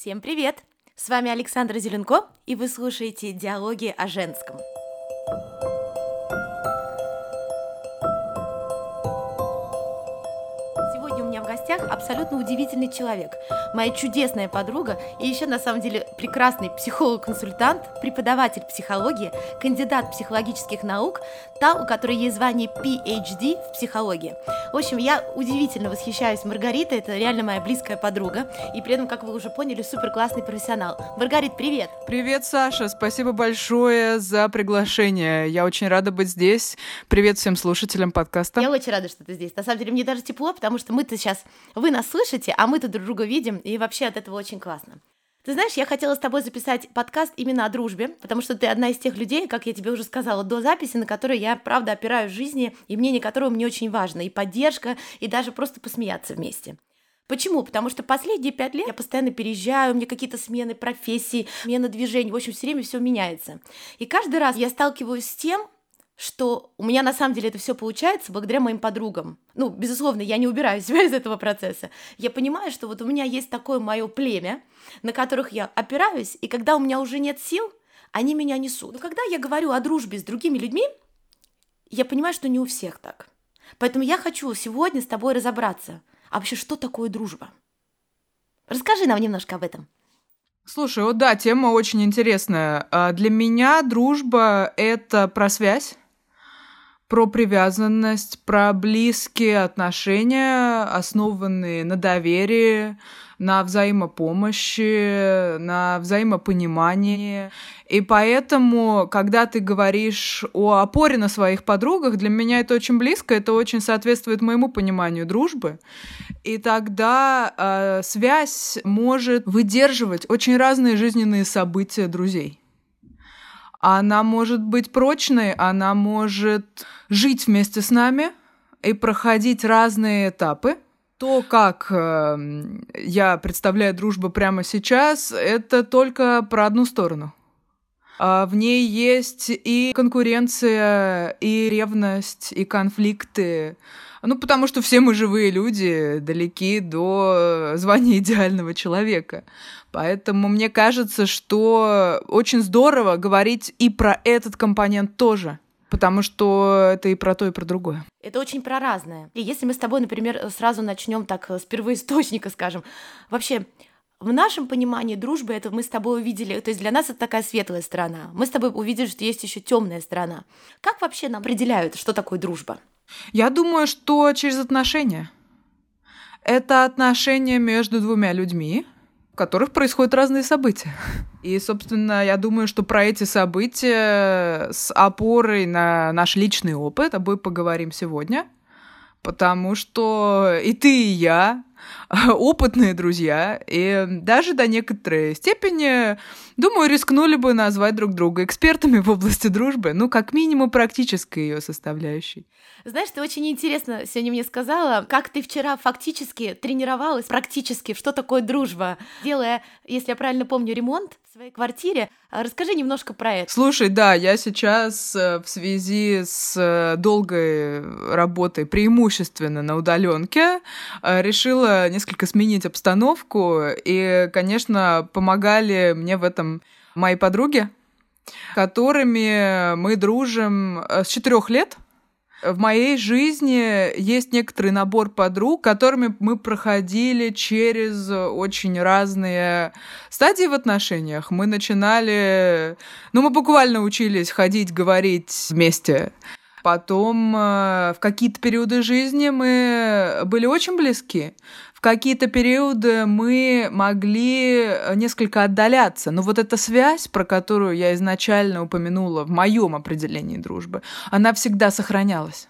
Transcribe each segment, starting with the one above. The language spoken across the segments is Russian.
Всем привет! С вами Александра Зеленко, и вы слушаете «Диалоги о женском». Гостях абсолютно удивительный человек, моя чудесная подруга и еще на самом деле прекрасный психолог-консультант, преподаватель психологии, кандидат психологических наук, та, у которой есть звание PhD в психологии. В общем, я удивительно восхищаюсь Маргаритой, это реально моя близкая подруга, и при этом, как вы уже поняли, супер классный профессионал. Маргарит, привет! Привет, Саша, спасибо большое за приглашение. Я очень рада быть здесь. Привет всем слушателям подкаста. Я очень рада, что ты здесь. На самом деле, мне даже тепло, потому что мы-то сейчас, вы нас слышите, а мы-то друг друга видим, и вообще от этого очень классно. Ты знаешь, я хотела с тобой записать подкаст именно о дружбе, потому что ты одна из тех людей, как я тебе уже сказала до записи, на которые я, правда, опираюсь в жизни, и мнение которого мне очень важно, и поддержка, и даже просто посмеяться вместе. Почему? Потому что последние пять лет я постоянно переезжаю, у меня какие-то смены профессий, смена движений, в общем, все время все меняется. И каждый раз я сталкиваюсь с тем, что у меня на самом деле это все получается благодаря моим подругам. Ну, безусловно, я не убираю себя из этого процесса. Я понимаю, что вот у меня есть такое мое племя, на которых я опираюсь, и когда у меня уже нет сил, они меня несут. Но когда я говорю о дружбе с другими людьми, я понимаю, что не у всех так. Поэтому я хочу сегодня с тобой разобраться, а вообще что такое дружба. Расскажи нам немножко об этом. Слушай, вот да, тема очень интересная. А для меня дружба — это про связь, про привязанность, про близкие отношения, основанные на доверии, на взаимопомощи, на взаимопонимании. И поэтому, когда ты говоришь о опоре на своих подругах, для меня это очень близко, это очень соответствует моему пониманию дружбы. И тогда э, связь может выдерживать очень разные жизненные события друзей. Она может быть прочной, она может жить вместе с нами и проходить разные этапы. То, как э, я представляю дружбу прямо сейчас, это только про одну сторону. А в ней есть и конкуренция, и ревность, и конфликты. Ну, потому что все мы живые люди, далеки до звания идеального человека. Поэтому мне кажется, что очень здорово говорить и про этот компонент тоже. Потому что это и про то, и про другое. Это очень про разное. И если мы с тобой, например, сразу начнем так с первоисточника, скажем, вообще в нашем понимании дружбы это мы с тобой увидели, то есть для нас это такая светлая сторона. Мы с тобой увидели, что есть еще темная сторона. Как вообще нам определяют, что такое дружба? Я думаю, что через отношения. Это отношения между двумя людьми, которых происходят разные события. И, собственно, я думаю, что про эти события с опорой на наш личный опыт обои поговорим сегодня. Потому что и ты, и я опытные друзья, и даже до некоторой степени, думаю, рискнули бы назвать друг друга экспертами в области дружбы, ну, как минимум, практической ее составляющей. Знаешь, ты очень интересно сегодня мне сказала, как ты вчера фактически тренировалась практически, что такое дружба, делая, если я правильно помню, ремонт в своей квартире. А расскажи немножко про это. Слушай, да, я сейчас э, в связи с э, долгой работой преимущественно на удаленке э, решила несколько сменить обстановку, и, конечно, помогали мне в этом мои подруги, которыми мы дружим с четырех лет. В моей жизни есть некоторый набор подруг, которыми мы проходили через очень разные стадии в отношениях. Мы начинали... Ну, мы буквально учились ходить, говорить вместе. Потом э, в какие-то периоды жизни мы были очень близки в какие-то периоды мы могли э, несколько отдаляться. Но вот эта связь, про которую я изначально упомянула в моем определении дружбы, она всегда сохранялась.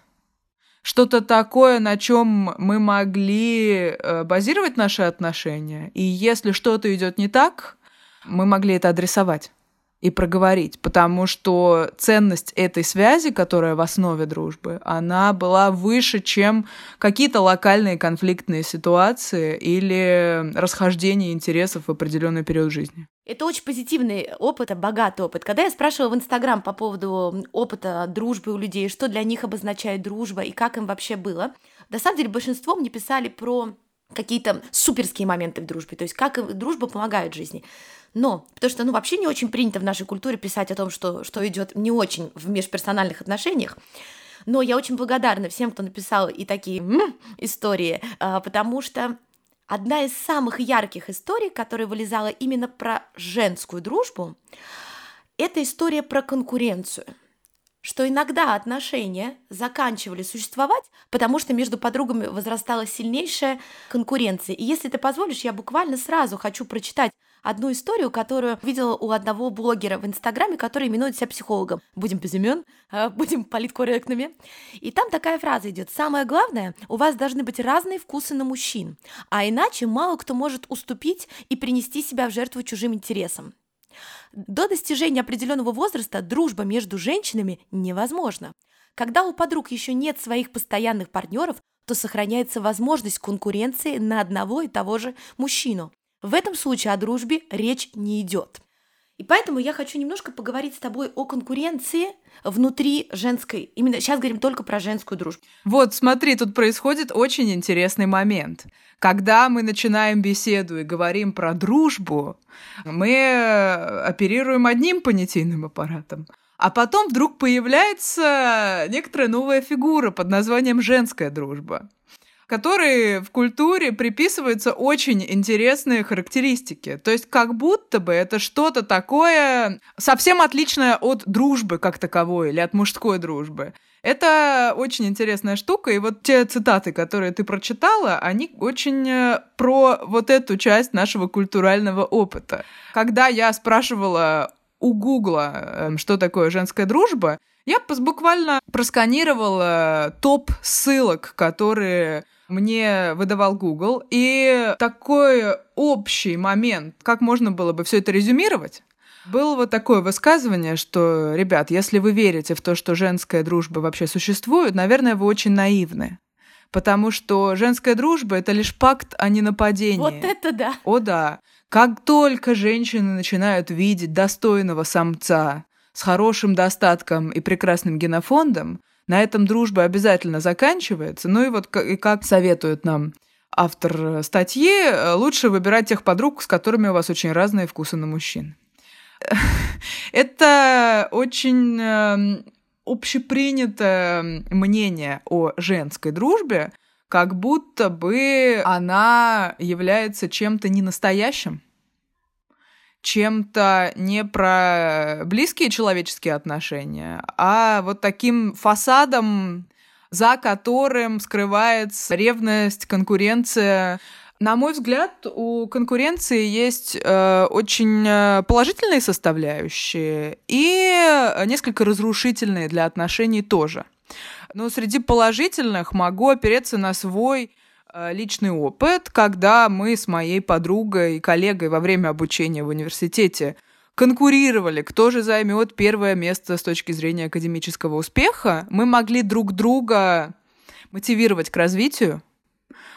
Что-то такое, на чем мы могли э, базировать наши отношения. И если что-то идет не так, мы могли это адресовать и проговорить, потому что ценность этой связи, которая в основе дружбы, она была выше, чем какие-то локальные конфликтные ситуации или расхождение интересов в определенный период жизни. Это очень позитивный опыт, богатый опыт. Когда я спрашивала в Инстаграм по поводу опыта дружбы у людей, что для них обозначает дружба и как им вообще было, на самом деле большинство мне писали про какие-то суперские моменты в дружбе, то есть как дружба помогает жизни. Но, потому что, ну, вообще не очень принято в нашей культуре писать о том, что, что идет не очень в межперсональных отношениях. Но я очень благодарна всем, кто написал и такие м-м, истории, а, потому что одна из самых ярких историй, которая вылезала именно про женскую дружбу, это история про конкуренцию что иногда отношения заканчивали существовать, потому что между подругами возрастала сильнейшая конкуренция. И если ты позволишь, я буквально сразу хочу прочитать одну историю, которую видела у одного блогера в Инстаграме, который именует себя психологом. Будем без имен, а, будем политкорректными. И там такая фраза идет. Самое главное, у вас должны быть разные вкусы на мужчин, а иначе мало кто может уступить и принести себя в жертву чужим интересам. До достижения определенного возраста дружба между женщинами невозможна. Когда у подруг еще нет своих постоянных партнеров, то сохраняется возможность конкуренции на одного и того же мужчину. В этом случае о дружбе речь не идет. И поэтому я хочу немножко поговорить с тобой о конкуренции внутри женской. Именно сейчас говорим только про женскую дружбу. Вот, смотри, тут происходит очень интересный момент. Когда мы начинаем беседу и говорим про дружбу, мы оперируем одним понятийным аппаратом. А потом вдруг появляется некоторая новая фигура под названием женская дружба которой в культуре приписываются очень интересные характеристики. То есть как будто бы это что-то такое совсем отличное от дружбы как таковой или от мужской дружбы. Это очень интересная штука, и вот те цитаты, которые ты прочитала, они очень э, про вот эту часть нашего культурального опыта. Когда я спрашивала у Гугла, эм, что такое женская дружба, я буквально просканировала топ ссылок, которые мне выдавал Google. И такой общий момент, как можно было бы все это резюмировать, было вот такое высказывание, что, ребят, если вы верите в то, что женская дружба вообще существует, наверное, вы очень наивны. Потому что женская дружба это лишь пакт, а не нападение. Вот это да. О да. Как только женщины начинают видеть достойного самца с хорошим достатком и прекрасным генофондом, на этом дружба обязательно заканчивается. Ну и вот и как советует нам автор статьи, лучше выбирать тех подруг, с которыми у вас очень разные вкусы на мужчин. Это очень эм, общепринятое мнение о женской дружбе, как будто бы она является чем-то ненастоящим чем-то не про близкие человеческие отношения, а вот таким фасадом, за которым скрывается ревность, конкуренция. На мой взгляд, у конкуренции есть э, очень э, положительные составляющие и несколько разрушительные для отношений тоже. Но среди положительных могу опереться на свой личный опыт, когда мы с моей подругой и коллегой во время обучения в университете конкурировали, кто же займет первое место с точки зрения академического успеха, мы могли друг друга мотивировать к развитию,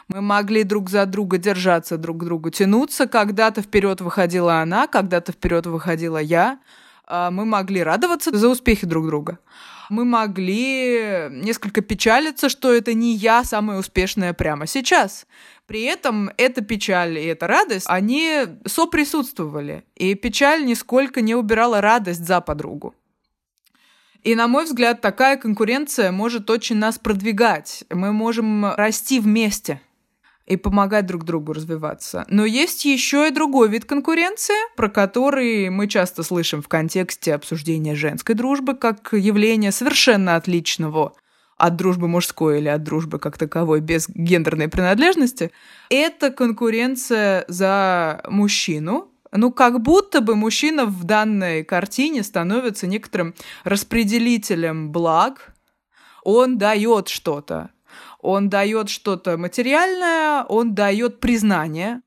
мы могли друг за друга держаться, друг к другу тянуться. Когда-то вперед выходила она, когда-то вперед выходила я. А мы могли радоваться за успехи друг друга мы могли несколько печалиться, что это не я самая успешная прямо сейчас. При этом эта печаль и эта радость, они соприсутствовали. И печаль нисколько не убирала радость за подругу. И, на мой взгляд, такая конкуренция может очень нас продвигать. Мы можем расти вместе и помогать друг другу развиваться. Но есть еще и другой вид конкуренции, про который мы часто слышим в контексте обсуждения женской дружбы как явления совершенно отличного от дружбы мужской или от дружбы как таковой без гендерной принадлежности. Это конкуренция за мужчину, ну, как будто бы мужчина в данной картине становится некоторым распределителем благ, он дает что-то он дает что-то материальное, он дает признание,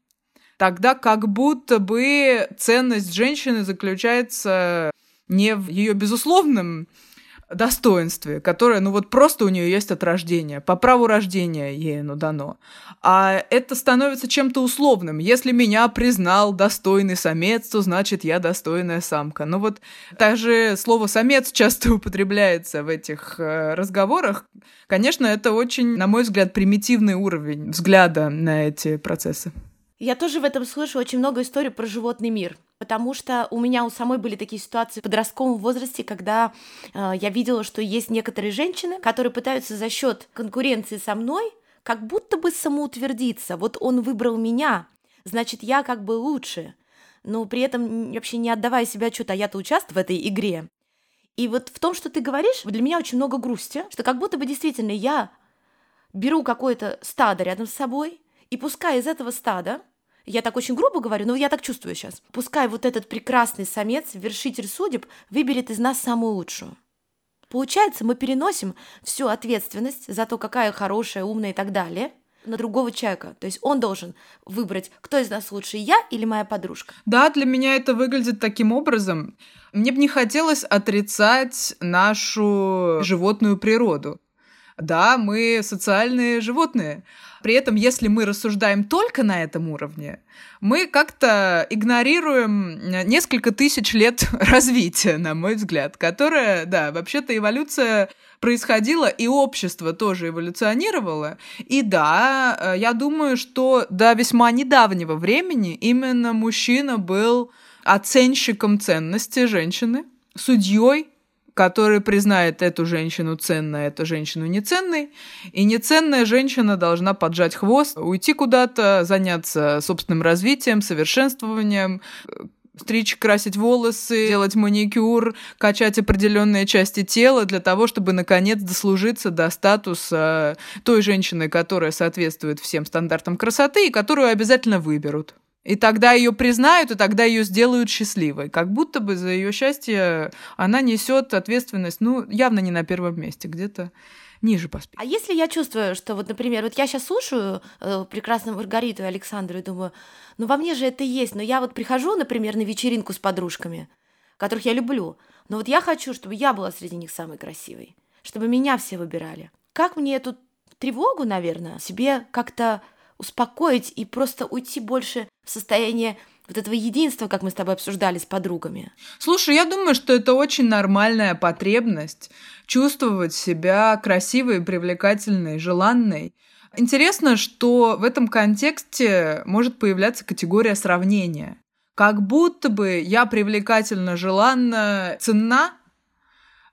тогда как будто бы ценность женщины заключается не в ее безусловном достоинстве, которое, ну вот просто у нее есть от рождения, по праву рождения ей оно дано. А это становится чем-то условным. Если меня признал достойный самец, то значит я достойная самка. Ну вот даже слово самец часто употребляется в этих э, разговорах. Конечно, это очень, на мой взгляд, примитивный уровень взгляда на эти процессы. Я тоже в этом слышу очень много историй про животный мир, потому что у меня у самой были такие ситуации в подростковом возрасте, когда э, я видела, что есть некоторые женщины, которые пытаются за счет конкуренции со мной как будто бы самоутвердиться. Вот он выбрал меня, значит, я как бы лучше. Но при этом вообще не отдавая себе отчет, а я-то участвую в этой игре. И вот в том, что ты говоришь, для меня очень много грусти, что как будто бы действительно я беру какое-то стадо рядом с собой, и пускай из этого стада, я так очень грубо говорю, но я так чувствую сейчас, пускай вот этот прекрасный самец, вершитель судеб, выберет из нас самую лучшую. Получается, мы переносим всю ответственность за то, какая хорошая, умная и так далее, на другого человека. То есть он должен выбрать, кто из нас лучше, я или моя подружка. Да, для меня это выглядит таким образом. Мне бы не хотелось отрицать нашу животную природу. Да, мы социальные животные. При этом, если мы рассуждаем только на этом уровне, мы как-то игнорируем несколько тысяч лет развития, на мой взгляд, которое, да, вообще-то эволюция происходила, и общество тоже эволюционировало. И да, я думаю, что до весьма недавнего времени именно мужчина был оценщиком ценности женщины, судьей который признает эту женщину ценной, эту женщину неценной, и неценная женщина должна поджать хвост, уйти куда-то, заняться собственным развитием, совершенствованием, стричь, красить волосы, делать маникюр, качать определенные части тела для того, чтобы наконец дослужиться до статуса той женщины, которая соответствует всем стандартам красоты и которую обязательно выберут. И тогда ее признают, и тогда ее сделают счастливой. Как будто бы за ее счастье она несет ответственность, ну, явно не на первом месте, где-то ниже по списку. А если я чувствую, что вот, например, вот я сейчас слушаю э, прекрасную Маргариту и Александру и думаю, ну во мне же это есть, но я вот прихожу, например, на вечеринку с подружками, которых я люблю, но вот я хочу, чтобы я была среди них самой красивой, чтобы меня все выбирали. Как мне эту тревогу, наверное, себе как-то успокоить и просто уйти больше в состояние вот этого единства, как мы с тобой обсуждали с подругами. Слушай, я думаю, что это очень нормальная потребность чувствовать себя красивой, привлекательной, желанной. Интересно, что в этом контексте может появляться категория сравнения. Как будто бы я привлекательно, желанна, ценна,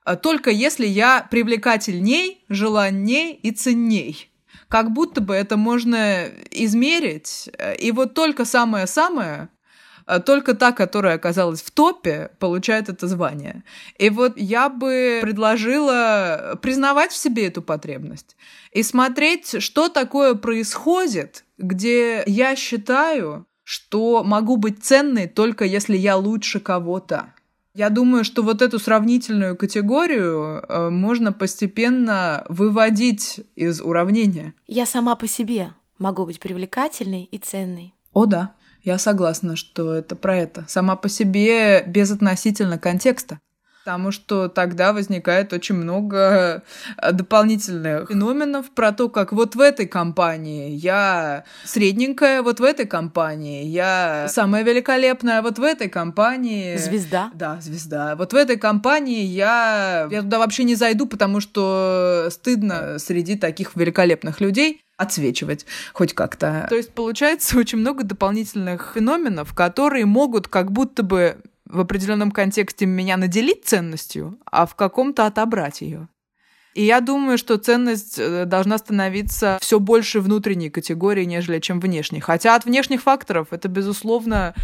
а только если я привлекательней, желанней и ценней как будто бы это можно измерить, и вот только самое-самое э, только та, которая оказалась в топе, получает это звание. И вот я бы предложила признавать в себе эту потребность и смотреть, что такое происходит, где я считаю, что могу быть ценной только если я лучше кого-то. Я думаю, что вот эту сравнительную категорию э, можно постепенно выводить из уравнения. Я сама по себе могу быть привлекательной и ценной. О да, я согласна, что это про это. Сама по себе безотносительно контекста потому что тогда возникает очень много э, дополнительных феноменов про то, как вот в этой компании я средненькая, вот в этой компании я самая великолепная, вот в этой компании... Звезда. Да, звезда. Вот в этой компании я... Я туда вообще не зайду, потому что стыдно среди таких великолепных людей отсвечивать хоть как-то. То есть получается очень много дополнительных феноменов, которые могут как будто бы в определенном контексте меня наделить ценностью, а в каком-то отобрать ее. И я думаю, что ценность э, должна становиться все больше внутренней категории, нежели чем внешней. Хотя от внешних факторов это, безусловно,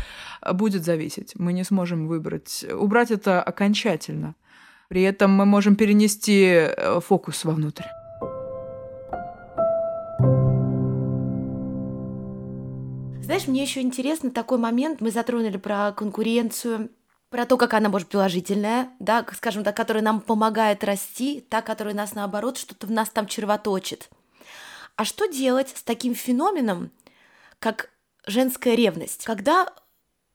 будет зависеть. Мы не сможем выбрать, убрать это окончательно. При этом мы можем перенести э, фокус вовнутрь. Знаешь, мне еще интересно такой момент, мы затронули про конкуренцию, про то, как она может положительная, да, скажем так, которая нам помогает расти, та, которая нас наоборот что-то в нас там червоточит. А что делать с таким феноменом, как женская ревность? Когда,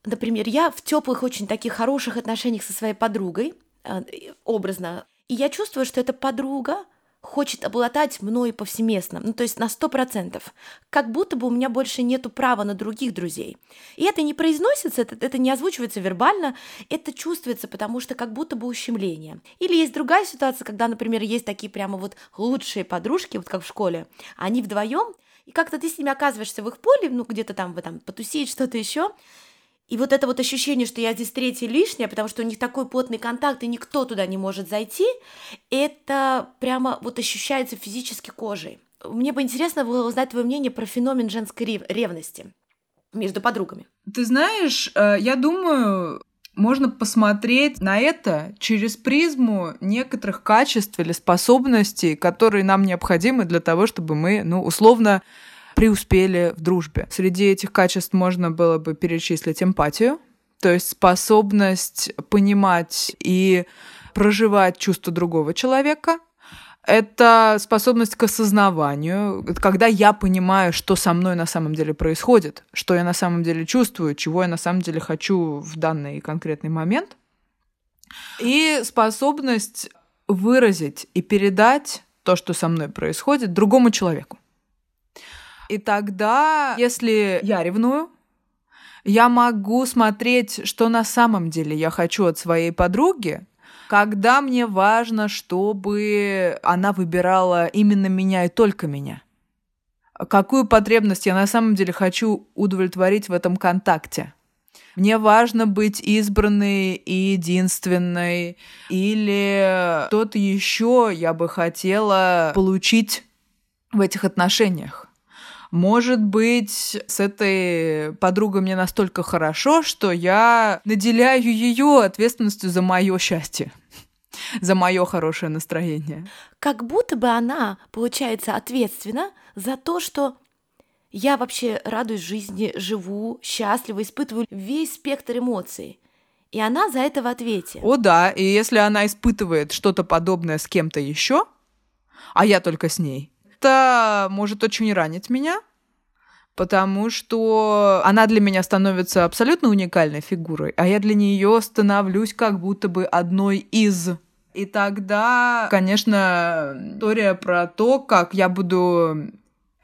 например, я в теплых, очень таких хороших отношениях со своей подругой, э, образно, И я чувствую, что эта подруга хочет обладать мной повсеместно, ну то есть на сто процентов, как будто бы у меня больше нету права на других друзей. И это не произносится, это, это не озвучивается вербально, это чувствуется, потому что как будто бы ущемление. Или есть другая ситуация, когда, например, есть такие прямо вот лучшие подружки, вот как в школе, они вдвоем, и как-то ты с ними оказываешься в их поле, ну где-то там вы там потусить, что-то еще, и вот это вот ощущение, что я здесь третья лишняя, потому что у них такой плотный контакт, и никто туда не может зайти, это прямо вот ощущается физически кожей. Мне бы интересно было узнать твое мнение про феномен женской ревности между подругами. Ты знаешь, э, я думаю, можно посмотреть на это через призму некоторых качеств или способностей, которые нам необходимы для того, чтобы мы, ну, условно, преуспели в дружбе. Среди этих качеств можно было бы перечислить эмпатию, то есть способность понимать и проживать чувства другого человека. Это способность к осознаванию, когда я понимаю, что со мной на самом деле происходит, что я на самом деле чувствую, чего я на самом деле хочу в данный конкретный момент. И способность выразить и передать то, что со мной происходит, другому человеку. И тогда, если я ревную, я могу смотреть, что на самом деле я хочу от своей подруги, когда мне важно, чтобы она выбирала именно меня и только меня. Какую потребность я на самом деле хочу удовлетворить в этом контакте. Мне важно быть избранной и единственной, или что-то еще я бы хотела получить в этих отношениях. Может быть, с этой подругой мне настолько хорошо, что я наделяю ее ответственностью за мое счастье за мое хорошее настроение. Как будто бы она, получается, ответственна за то, что я вообще радуюсь жизни, живу, счастливо, испытываю весь спектр эмоций. И она за это в ответе. О да, и если она испытывает что-то подобное с кем-то еще, а я только с ней, это может очень ранить меня, потому что она для меня становится абсолютно уникальной фигурой, а я для нее становлюсь как будто бы одной из. И тогда, конечно, история про то, как я буду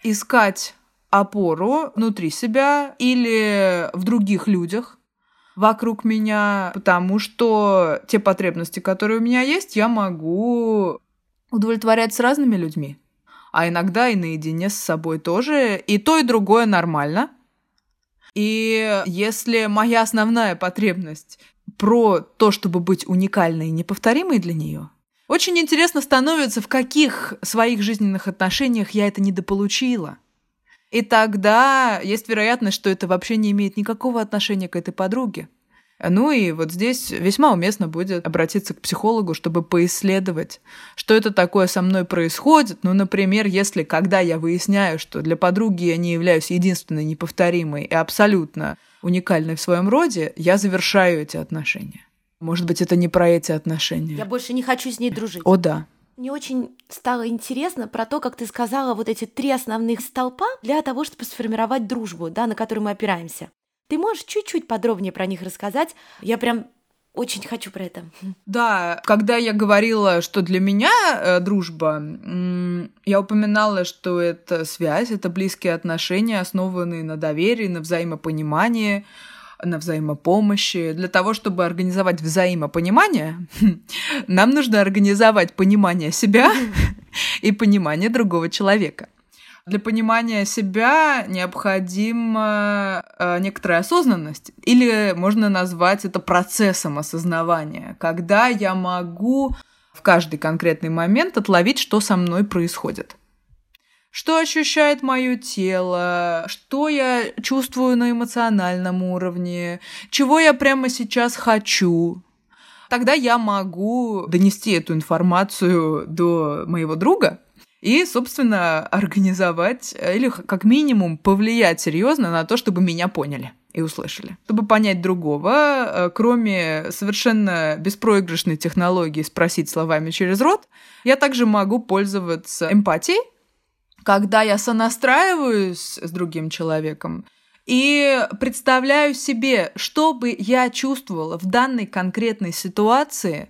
искать опору внутри себя или в других людях вокруг меня, потому что те потребности, которые у меня есть, я могу удовлетворять с разными людьми а иногда и наедине с собой тоже. И то, и другое нормально. И если моя основная потребность про то, чтобы быть уникальной и неповторимой для нее, очень интересно становится, в каких своих жизненных отношениях я это недополучила. И тогда есть вероятность, что это вообще не имеет никакого отношения к этой подруге. Ну и вот здесь весьма уместно будет обратиться к психологу, чтобы поисследовать, что это такое со мной происходит. Ну, например, если когда я выясняю, что для подруги я не являюсь единственной, неповторимой и абсолютно уникальной в своем роде, я завершаю эти отношения. Может быть, это не про эти отношения. Я больше не хочу с ней дружить. О, да. Мне очень стало интересно про то, как ты сказала вот эти три основных столпа для того, чтобы сформировать дружбу, да, на которую мы опираемся. Ты можешь чуть-чуть подробнее про них рассказать? Я прям очень хочу про это. Да, когда я говорила, что для меня э, дружба, я упоминала, что это связь, это близкие отношения, основанные на доверии, на взаимопонимании, на взаимопомощи. Для того, чтобы организовать взаимопонимание, нам нужно организовать понимание себя и понимание другого человека. Для понимания себя необходима э, некоторая осознанность, или можно назвать это процессом осознавания, когда я могу в каждый конкретный момент отловить, что со мной происходит. Что ощущает мое тело, что я чувствую на эмоциональном уровне, чего я прямо сейчас хочу. Тогда я могу донести эту информацию до моего друга, и, собственно, организовать э, или как минимум повлиять серьезно на то, чтобы меня поняли и услышали. Чтобы понять другого, э, кроме совершенно беспроигрышной технологии спросить словами через рот, я также могу пользоваться эмпатией, когда я сонастраиваюсь с другим человеком и представляю себе, что бы я чувствовала в данной конкретной ситуации,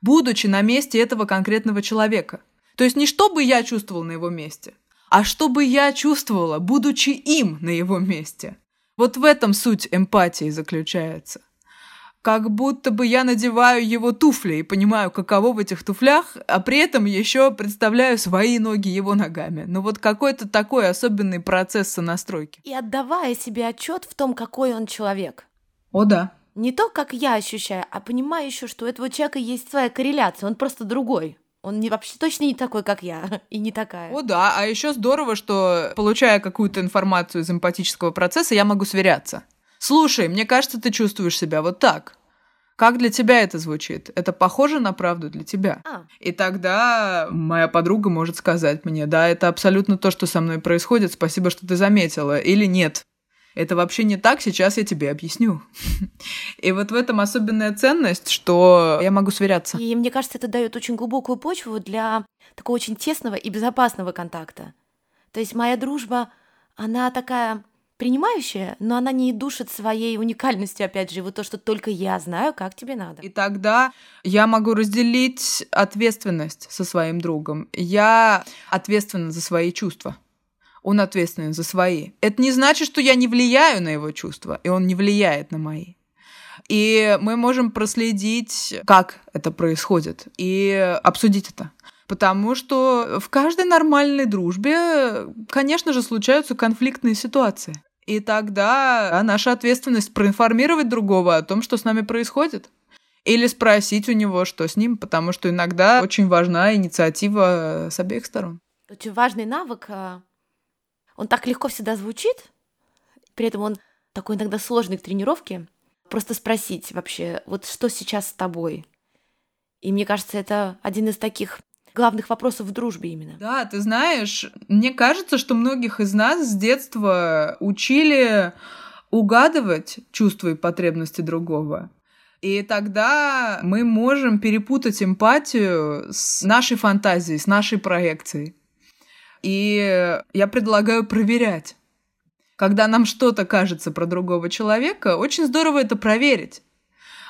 будучи на месте этого конкретного человека. То есть не чтобы я чувствовал на его месте, а чтобы я чувствовала, будучи им на его месте. Вот в этом суть эмпатии заключается как будто бы я надеваю его туфли и понимаю, каково в этих туфлях, а при этом еще представляю свои ноги его ногами. Ну вот какой-то такой особенный процесс сонастройки. И отдавая себе отчет в том, какой он человек. О да. Не то, как я ощущаю, а понимаю еще, что у этого человека есть своя корреляция, он просто другой. Он не, вообще точно не такой, как я, и не такая. О, да, а еще здорово, что, получая какую-то информацию из эмпатического процесса, я могу сверяться. Слушай, мне кажется, ты чувствуешь себя вот так. Как для тебя это звучит? Это похоже на правду для тебя? А. И тогда моя подруга может сказать мне, да, это абсолютно то, что со мной происходит, спасибо, что ты заметила, или нет. Это вообще не так, сейчас я тебе объясню. И вот в этом особенная ценность, что я могу сверяться. И мне кажется, это дает очень глубокую почву для такого очень тесного и безопасного контакта. То есть моя дружба, она такая принимающая, но она не душит своей уникальностью, опять же, вот то, что только я знаю, как тебе надо. И тогда я могу разделить ответственность со своим другом. Я ответственна за свои чувства. Он ответственен за свои. Это не значит, что я не влияю на его чувства, и он не влияет на мои. И мы можем проследить, как это происходит, и обсудить это. Потому что в каждой нормальной дружбе, конечно же, случаются конфликтные ситуации. И тогда наша ответственность проинформировать другого о том, что с нами происходит. Или спросить у него, что с ним, потому что иногда очень важна инициатива с обеих сторон. Очень важный навык. Он так легко всегда звучит, при этом он такой иногда сложный к тренировке. Просто спросить вообще, вот что сейчас с тобой? И мне кажется, это один из таких главных вопросов в дружбе именно. Да, ты знаешь, мне кажется, что многих из нас с детства учили угадывать чувства и потребности другого. И тогда мы можем перепутать эмпатию с нашей фантазией, с нашей проекцией. И я предлагаю проверять. Когда нам что-то кажется про другого человека, очень здорово это проверить.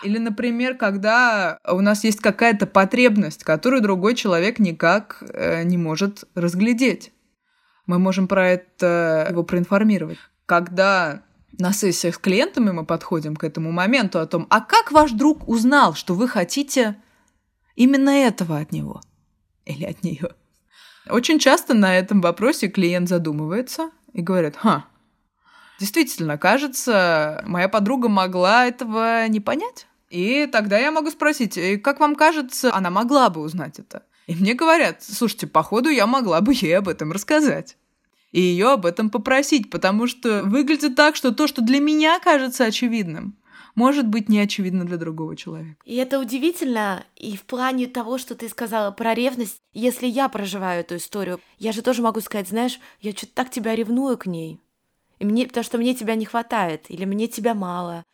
Или, например, когда у нас есть какая-то потребность, которую другой человек никак э, не может разглядеть. Мы можем про это его проинформировать. Когда на сессиях с клиентами мы подходим к этому моменту о том, а как ваш друг узнал, что вы хотите именно этого от него или от нее? Очень часто на этом вопросе клиент задумывается и говорит, ха, действительно, кажется, моя подруга могла этого не понять. И тогда я могу спросить, как вам кажется, она могла бы узнать это? И мне говорят, слушайте, походу я могла бы ей об этом рассказать. И ее об этом попросить, потому что выглядит так, что то, что для меня кажется очевидным, может быть не очевидно для другого человека. И это удивительно, и в плане того, что ты сказала про ревность, если я проживаю эту историю, я же тоже могу сказать, знаешь, я что-то так тебя ревную к ней, и мне, потому что мне тебя не хватает, или мне тебя мало.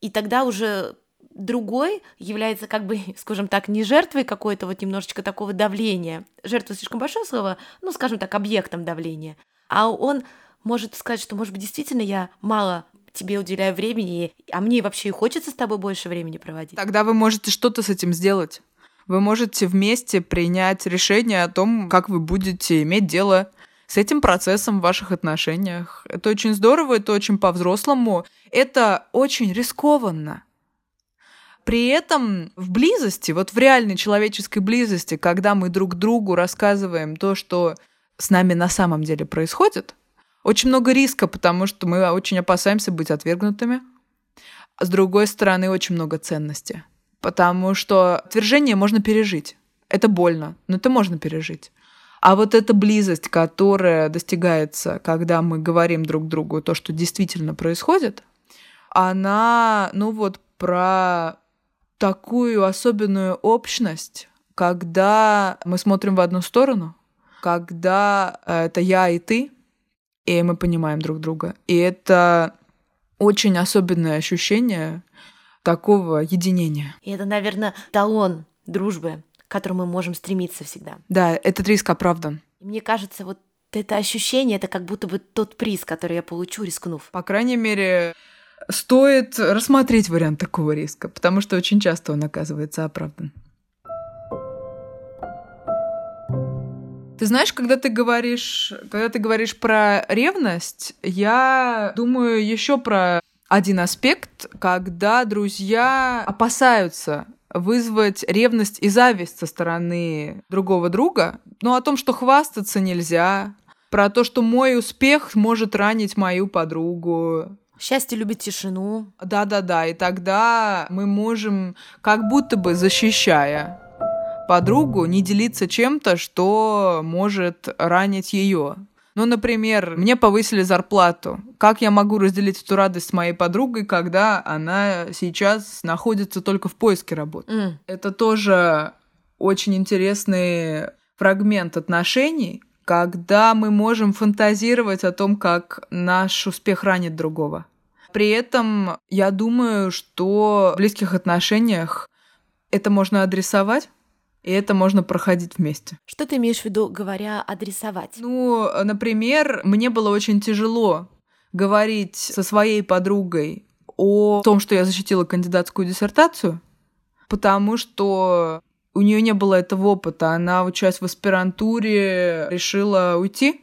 И тогда уже другой является как бы, скажем так, не жертвой какой-то вот немножечко такого давления. Жертва слишком большое слово, ну, скажем так, объектом давления. А он может сказать, что, может быть, действительно я мало тебе уделяю времени, а мне вообще и хочется с тобой больше времени проводить. Тогда вы можете что-то с этим сделать. Вы можете вместе принять решение о том, как вы будете иметь дело с этим процессом в ваших отношениях. Это очень здорово, это очень по-взрослому. Это очень рискованно. При этом в близости, вот в реальной человеческой близости, когда мы друг другу рассказываем то, что с нами на самом деле происходит, очень много риска, потому что мы очень опасаемся быть отвергнутыми. А с другой стороны, очень много ценности. Потому что отвержение можно пережить. Это больно, но это можно пережить. А вот эта близость, которая достигается, когда мы говорим друг другу то, что действительно происходит, она, ну вот, про такую особенную общность, когда мы смотрим в одну сторону, когда э, это я и ты, и мы понимаем друг друга. И это очень особенное ощущение такого единения. И это, наверное, талон дружбы, к которому мы можем стремиться всегда. Да, этот риск оправдан. И мне кажется, вот это ощущение, это как будто бы тот приз, который я получу, рискнув. По крайней мере, стоит рассмотреть вариант такого риска, потому что очень часто он оказывается оправдан. Ты знаешь, когда ты говоришь, когда ты говоришь про ревность, я думаю еще про один аспект, когда друзья опасаются вызвать ревность и зависть со стороны другого друга, но о том, что хвастаться нельзя, про то, что мой успех может ранить мою подругу. Счастье любит тишину. Да-да-да, и тогда мы можем, как будто бы защищая подругу, не делиться чем-то, что может ранить ее. Ну, например, мне повысили зарплату. Как я могу разделить эту радость с моей подругой, когда она сейчас находится только в поиске работы? Mm. Это тоже очень интересный фрагмент отношений, когда мы можем фантазировать о том, как наш успех ранит другого. При этом я думаю, что в близких отношениях это можно адресовать, и это можно проходить вместе. Что ты имеешь в виду, говоря адресовать? Ну, например, мне было очень тяжело говорить со своей подругой о том, что я защитила кандидатскую диссертацию, потому что у нее не было этого опыта. Она, учась в аспирантуре, решила уйти,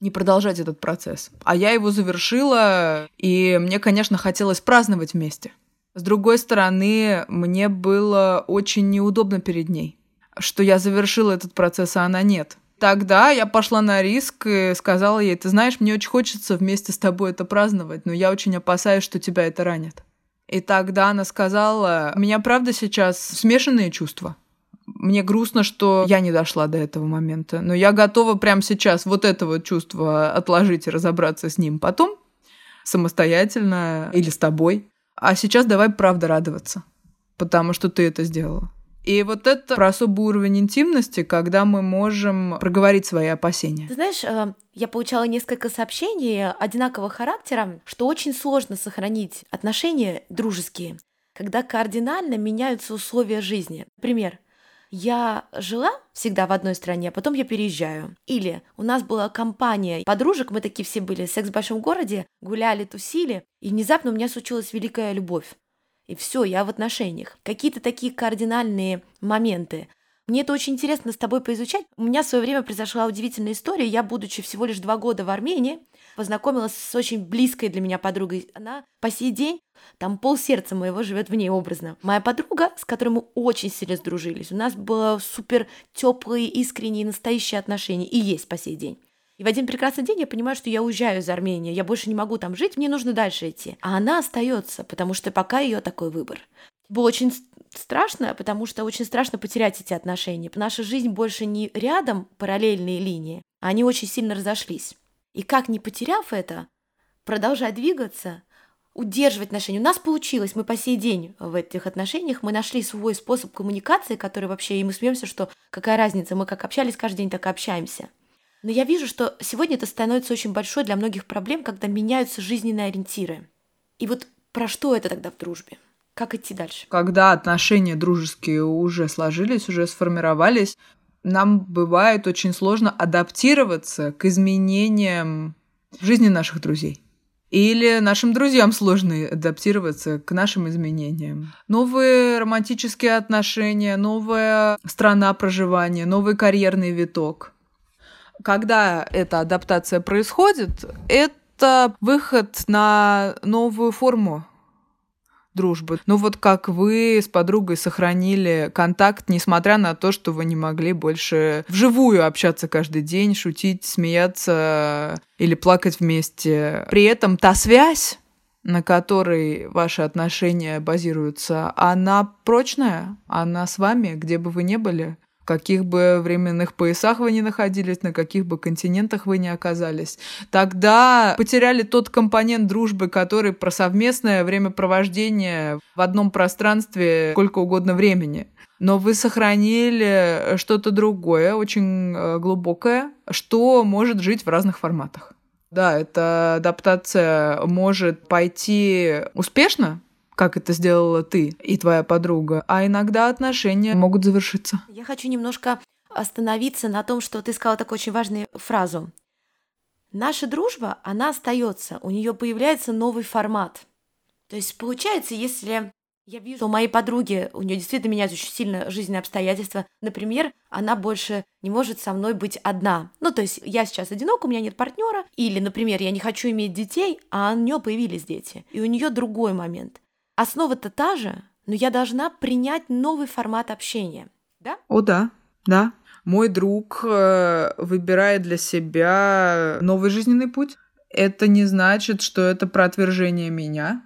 не продолжать этот процесс. А я его завершила, и мне, конечно, хотелось праздновать вместе. С другой стороны, мне было очень неудобно перед ней, что я завершила этот процесс, а она нет. Тогда я пошла на риск и сказала ей, ты знаешь, мне очень хочется вместе с тобой это праздновать, но я очень опасаюсь, что тебя это ранит. И тогда она сказала, у меня правда сейчас смешанные чувства. Мне грустно, что я не дошла до этого момента, но я готова прямо сейчас вот это вот чувство отложить и разобраться с ним потом, самостоятельно или с тобой. А сейчас давай правда радоваться, потому что ты это сделала. И вот это про особый уровень интимности, когда мы можем проговорить свои опасения. Ты знаешь, э, я получала несколько сообщений одинакового характера, что очень сложно сохранить отношения дружеские, когда кардинально меняются условия жизни. Например, я жила всегда в одной стране, а потом я переезжаю. Или у нас была компания подружек, мы такие все были, секс в большом городе, гуляли, тусили, и внезапно у меня случилась великая любовь. И все, я в отношениях. Какие-то такие кардинальные моменты. Мне это очень интересно с тобой поизучать. У меня в свое время произошла удивительная история. Я, будучи всего лишь два года в Армении, познакомилась с очень близкой для меня подругой. Она по сей день, там пол сердца моего живет в ней образно. Моя подруга, с которой мы очень сильно сдружились. У нас было супер теплые, искренние, настоящие отношения. И есть по сей день. И в один прекрасный день я понимаю, что я уезжаю из Армении, я больше не могу там жить, мне нужно дальше идти. А она остается, потому что пока ее такой выбор. Было очень страшно, потому что очень страшно потерять эти отношения. Наша жизнь больше не рядом параллельные линии, а они очень сильно разошлись. И как не потеряв это, продолжать двигаться, удерживать отношения. У нас получилось, мы по сей день в этих отношениях, мы нашли свой способ коммуникации, который вообще, и мы смеемся, что какая разница, мы как общались каждый день, так и общаемся. Но я вижу, что сегодня это становится очень большой для многих проблем, когда меняются жизненные ориентиры. И вот про что это тогда в дружбе? Как идти дальше? Когда отношения дружеские уже сложились, уже сформировались, нам бывает очень сложно адаптироваться к изменениям в жизни наших друзей. Или нашим друзьям сложно адаптироваться к нашим изменениям. Новые романтические отношения, новая страна проживания, новый карьерный виток. Когда эта адаптация происходит, это выход на новую форму дружбы. Ну вот как вы с подругой сохранили контакт, несмотря на то, что вы не могли больше вживую общаться каждый день, шутить, смеяться или плакать вместе. При этом та связь, на которой ваши отношения базируются, она прочная, она с вами, где бы вы ни были каких бы временных поясах вы ни находились, на каких бы континентах вы ни оказались, тогда потеряли тот компонент дружбы, который про совместное времяпровождение в одном пространстве сколько угодно времени. Но вы сохранили что-то другое, очень э, глубокое, что может жить в разных форматах. Да, эта адаптация может пойти успешно, как это сделала ты и твоя подруга, а иногда отношения могут завершиться. Я хочу немножко остановиться на том, что ты сказала такую очень важную фразу. Наша дружба, она остается, у нее появляется новый формат. То есть получается, если Я вижу, что у моей подруги, у нее действительно меняются очень сильно жизненные обстоятельства. Например, она больше не может со мной быть одна. Ну, то есть я сейчас одинока, у меня нет партнера. Или, например, я не хочу иметь детей, а у нее появились дети. И у нее другой момент. Основа-то та же, но я должна принять новый формат общения. Да? О, да, да. Мой друг э, выбирает для себя новый жизненный путь. Это не значит, что это про отвержение меня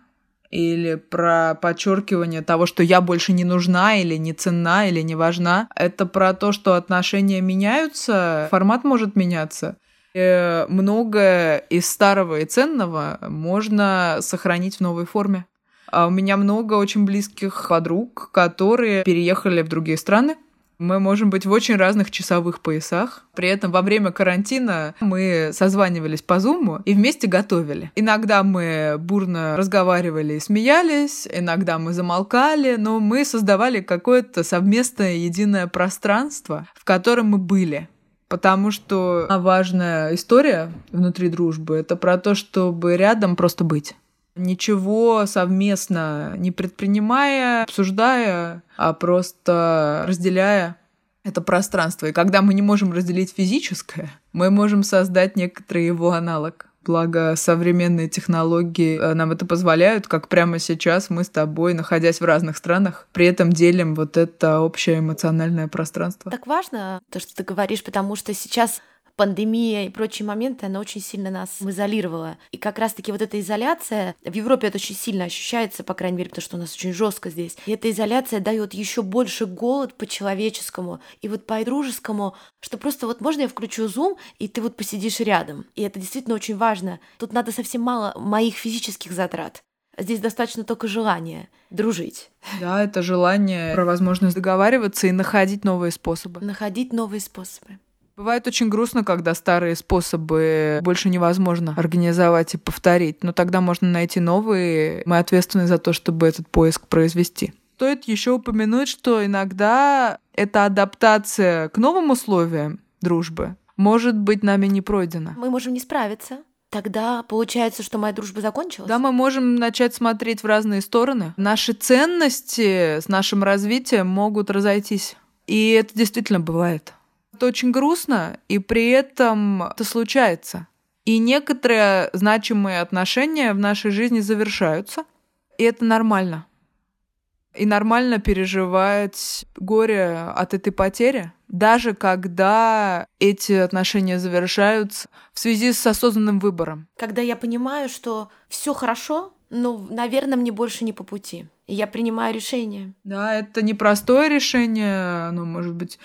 или про подчеркивание того, что я больше не нужна или не ценна или не важна. Это про то, что отношения меняются, формат может меняться. И многое из старого и ценного можно сохранить в новой форме. А у меня много очень близких подруг, которые переехали в другие страны, мы можем быть в очень разных часовых поясах. При этом во время карантина мы созванивались по зуму и вместе готовили. Иногда мы бурно разговаривали и смеялись, иногда мы замолкали, но мы создавали какое-то совместное единое пространство, в котором мы были. Потому что важная история внутри дружбы — это про то, чтобы рядом просто быть ничего совместно не предпринимая, обсуждая, а просто разделяя это пространство. И когда мы не можем разделить физическое, мы можем создать некоторый его аналог. Благо, современные технологии э, нам это позволяют, как прямо сейчас мы с тобой, находясь в разных странах, при этом делим вот это общее эмоциональное пространство. Так важно то, что ты говоришь, потому что сейчас пандемия и прочие моменты, она очень сильно нас изолировала. И как раз-таки вот эта изоляция, в Европе это очень сильно ощущается, по крайней мере, потому что у нас очень жестко здесь. И эта изоляция дает еще больше голод по-человеческому и вот по-дружескому, что просто вот можно я включу Zoom, и ты вот посидишь рядом. И это действительно очень важно. Тут надо совсем мало моих физических затрат. Здесь достаточно только желания дружить. Да, это желание про возможность договариваться и находить новые способы. Находить новые способы. Бывает очень грустно, когда старые способы больше невозможно организовать и повторить, но тогда можно найти новые. Мы ответственны за то, чтобы этот поиск произвести. Стоит еще упомянуть, что иногда эта адаптация к новым условиям дружбы может быть нами не пройдена. Мы можем не справиться. Тогда получается, что моя дружба закончилась? Да, мы можем начать смотреть в разные стороны. Наши ценности с нашим развитием могут разойтись. И это действительно бывает. Это очень грустно, и при этом это случается. И некоторые значимые отношения в нашей жизни завершаются, и это нормально. И нормально переживать горе от этой потери, даже когда эти отношения завершаются в связи с осознанным выбором. Когда я понимаю, что все хорошо, но, наверное, мне больше не по пути. И я принимаю решение. Да, это непростое решение, оно может быть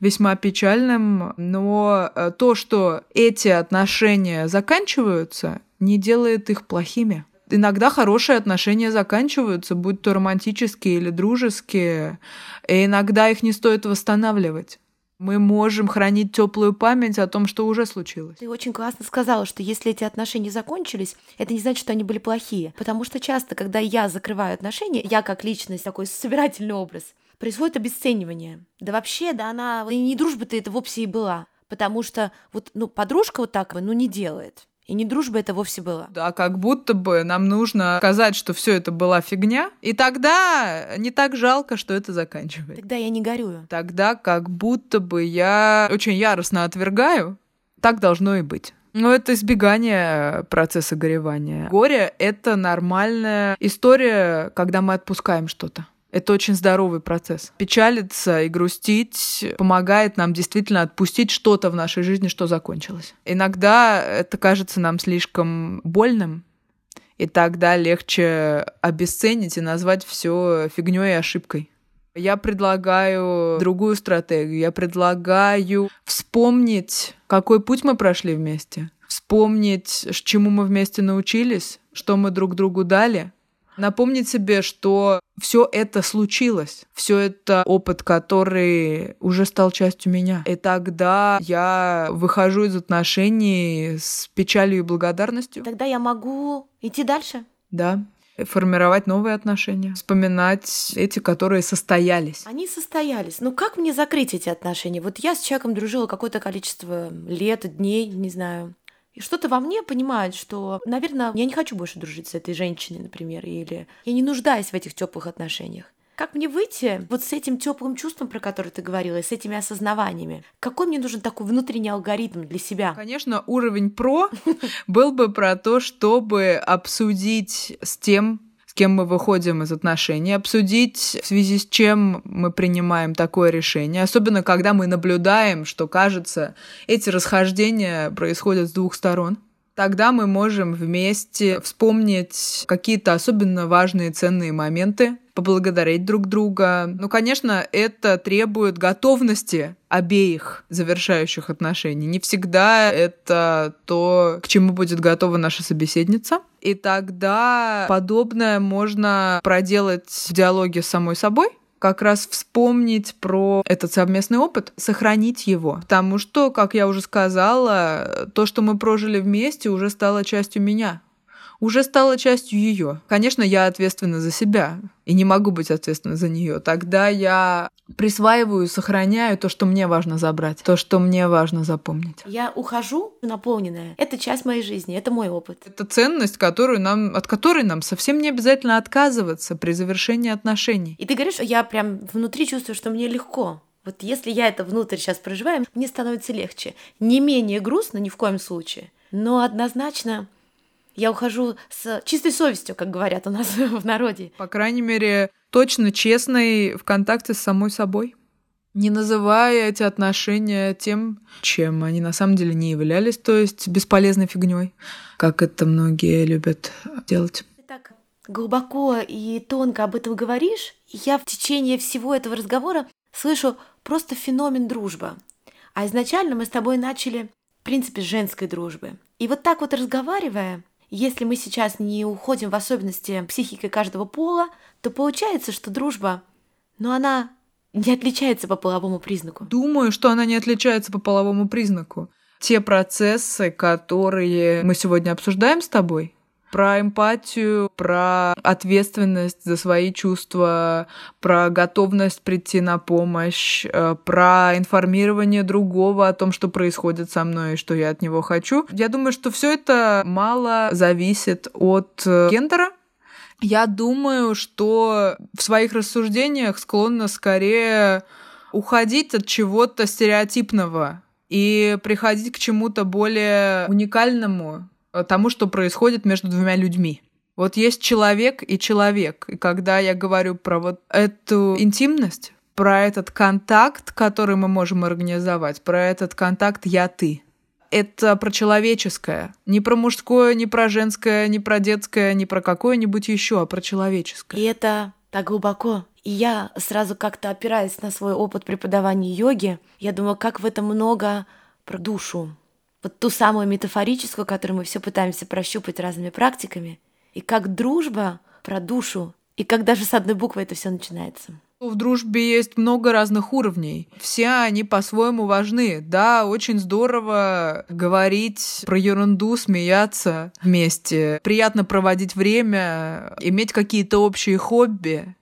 весьма печальным, но э, то, что эти отношения заканчиваются, не делает их плохими. Иногда хорошие отношения заканчиваются, будь то романтические или дружеские, и иногда их не стоит восстанавливать. Мы можем хранить теплую память о том, что уже случилось. Ты очень классно сказала, что если эти отношения закончились, это не значит, что они были плохие. Потому что часто, когда я закрываю отношения, я как личность, такой собирательный образ, происходит обесценивание. Да вообще, да она и не дружба-то это вовсе и была. Потому что вот, ну, подружка вот так, ну, не делает. И не дружба это вовсе было. Да, как будто бы нам нужно сказать, что все это была фигня, и тогда не так жалко, что это заканчивается. Тогда я не горюю. Тогда как будто бы я очень яростно отвергаю. Так должно и быть. Но это избегание процесса горевания. Горе — это нормальная история, когда мы отпускаем что-то. Это очень здоровый процесс. Печалиться и грустить помогает нам действительно отпустить что-то в нашей жизни, что закончилось. Иногда это кажется нам слишком больным, и тогда легче обесценить и назвать все фигней и ошибкой. Я предлагаю другую стратегию. Я предлагаю вспомнить, какой путь мы прошли вместе, вспомнить, чему мы вместе научились, что мы друг другу дали, Напомнить себе, что все это случилось, все это опыт, который уже стал частью меня. И тогда я выхожу из отношений с печалью и благодарностью. Тогда я могу идти дальше. Да, формировать новые отношения, вспоминать эти, которые состоялись. Они состоялись. Ну как мне закрыть эти отношения? Вот я с человеком дружила какое-то количество лет, дней, не знаю. И что-то во мне понимает, что, наверное, я не хочу больше дружить с этой женщиной, например, или я не нуждаюсь в этих теплых отношениях. Как мне выйти вот с этим теплым чувством, про которое ты говорила, и с этими осознаваниями? Какой мне нужен такой внутренний алгоритм для себя? Конечно, уровень про был бы про то, чтобы обсудить с тем, кем мы выходим из отношений, обсудить, в связи с чем мы принимаем такое решение, особенно когда мы наблюдаем, что, кажется, эти расхождения происходят с двух сторон. Тогда мы можем вместе вспомнить какие-то особенно важные ценные моменты, поблагодарить друг друга. Ну, конечно, это требует готовности обеих завершающих отношений. Не всегда это то, к чему будет готова наша собеседница. И тогда подобное можно проделать в диалоге с самой собой, как раз вспомнить про этот совместный опыт, сохранить его. Потому что, как я уже сказала, то, что мы прожили вместе, уже стало частью меня уже стала частью ее. Конечно, я ответственна за себя и не могу быть ответственна за нее. Тогда я присваиваю, сохраняю то, что мне важно забрать, то, что мне важно запомнить. Я ухожу наполненная. Это часть моей жизни, это мой опыт. Это ценность, которую нам, от которой нам совсем не обязательно отказываться при завершении отношений. И ты говоришь, я прям внутри чувствую, что мне легко. Вот если я это внутрь сейчас проживаю, мне становится легче. Не менее грустно ни в коем случае, но однозначно я ухожу с чистой совестью, как говорят у нас в народе. По крайней мере, точно честной в контакте с самой собой. Не называя эти отношения тем, чем они на самом деле не являлись, то есть бесполезной фигней, как это многие любят делать. Ты так глубоко и тонко об этом говоришь, я в течение всего этого разговора слышу просто феномен дружба. А изначально мы с тобой начали, в принципе, с женской дружбы. И вот так вот разговаривая, если мы сейчас не уходим в особенности психики каждого пола, то получается, что дружба, ну, она не отличается по половому признаку. Думаю, что она не отличается по половому признаку. Те процессы, которые мы сегодня обсуждаем с тобой, про эмпатию, про ответственность за свои чувства, про готовность прийти на помощь, э, про информирование другого о том, что происходит со мной и что я от него хочу. Я думаю, что все это мало зависит от э, гендера, я думаю, что в своих рассуждениях склонна скорее уходить от чего-то стереотипного и приходить к чему-то более уникальному, тому, что происходит между двумя людьми. Вот есть человек и человек. И когда я говорю про вот эту интимность, про этот контакт, который мы можем организовать, про этот контакт «я-ты», это про человеческое. Не про мужское, не про женское, не про детское, не про какое-нибудь еще, а про человеческое. И это так глубоко. И я сразу как-то опираясь на свой опыт преподавания йоги, я думаю, как в этом много про душу, вот ту самую метафорическую, которую мы все пытаемся прощупать разными практиками, и как дружба про душу, и как даже с одной буквы это все начинается. В дружбе есть много разных уровней. Все они по-своему важны. Да, очень здорово говорить про ерунду, смеяться вместе. Приятно проводить время, иметь какие-то общие хобби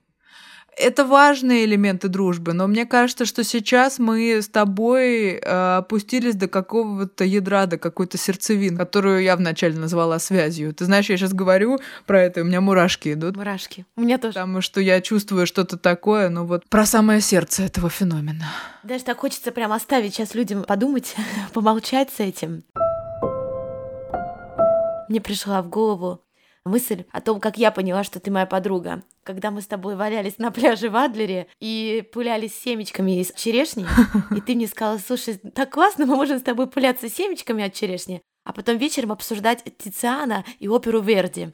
это важные элементы дружбы, но мне кажется, что сейчас мы с тобой э, опустились до какого-то ядра, до какой-то сердцевины, которую я вначале назвала связью. Ты знаешь, я сейчас говорю про это, и у меня мурашки идут. Мурашки. У меня тоже. Потому что я чувствую что-то такое, ну вот про самое сердце этого феномена. Даже так хочется прям оставить сейчас людям подумать, помолчать с этим. Мне пришла в голову мысль о том, как я поняла, что ты моя подруга. Когда мы с тобой валялись на пляже в Адлере и пулялись семечками из черешни, и ты мне сказала, слушай, так классно, мы можем с тобой пуляться семечками от черешни, а потом вечером обсуждать Тициана и оперу Верди.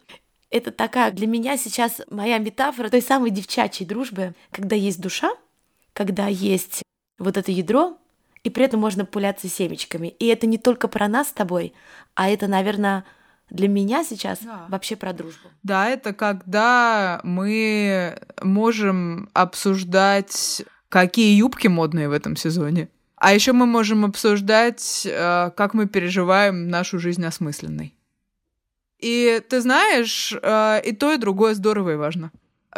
Это такая для меня сейчас моя метафора той самой девчачьей дружбы, когда есть душа, когда есть вот это ядро, и при этом можно пуляться семечками. И это не только про нас с тобой, а это, наверное, для меня сейчас да. вообще про дружбу. Да, это когда мы можем обсуждать, какие юбки модные в этом сезоне. А еще мы можем обсуждать, э, как мы переживаем нашу жизнь осмысленной. И ты знаешь, э, и то, и другое здорово и важно.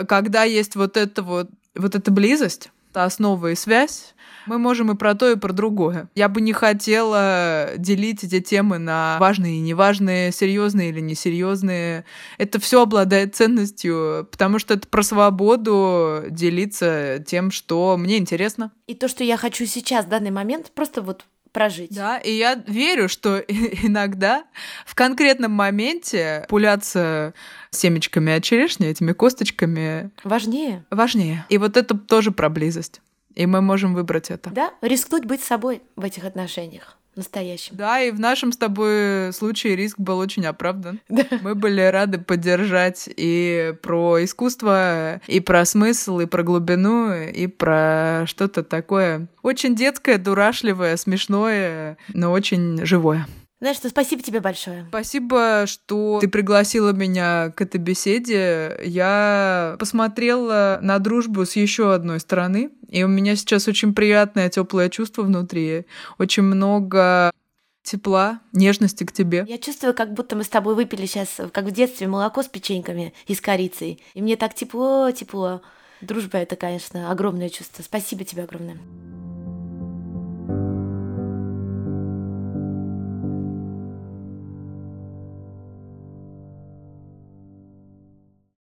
Когда есть вот эта вот, вот эта близость, основа и связь, мы можем и про то, и про другое. Я бы не хотела делить эти темы на важные и неважные, серьезные или несерьезные. Это все обладает ценностью, потому что это про свободу делиться тем, что мне интересно. И то, что я хочу сейчас, в данный момент, просто вот прожить. Да, и я верю, что иногда в конкретном моменте пуляться семечками от черешни, этими косточками... Важнее. Важнее. И вот это тоже про близость. И мы можем выбрать это. Да, рискнуть быть собой в этих отношениях настоящим. Да, и в нашем с тобой случае риск был очень оправдан. Да. Мы были рады поддержать и про искусство, и про смысл, и про глубину, и про что-то такое очень детское, дурашливое, смешное, но очень живое. Знаешь что, спасибо тебе большое. Спасибо, что ты пригласила меня к этой беседе. Я посмотрела на дружбу с еще одной стороны, и у меня сейчас очень приятное, теплое чувство внутри. Очень много тепла, нежности к тебе. Я чувствую, как будто мы с тобой выпили сейчас, как в детстве, молоко с печеньками и с корицей. И мне так тепло, тепло. Дружба — это, конечно, огромное чувство. Спасибо тебе огромное.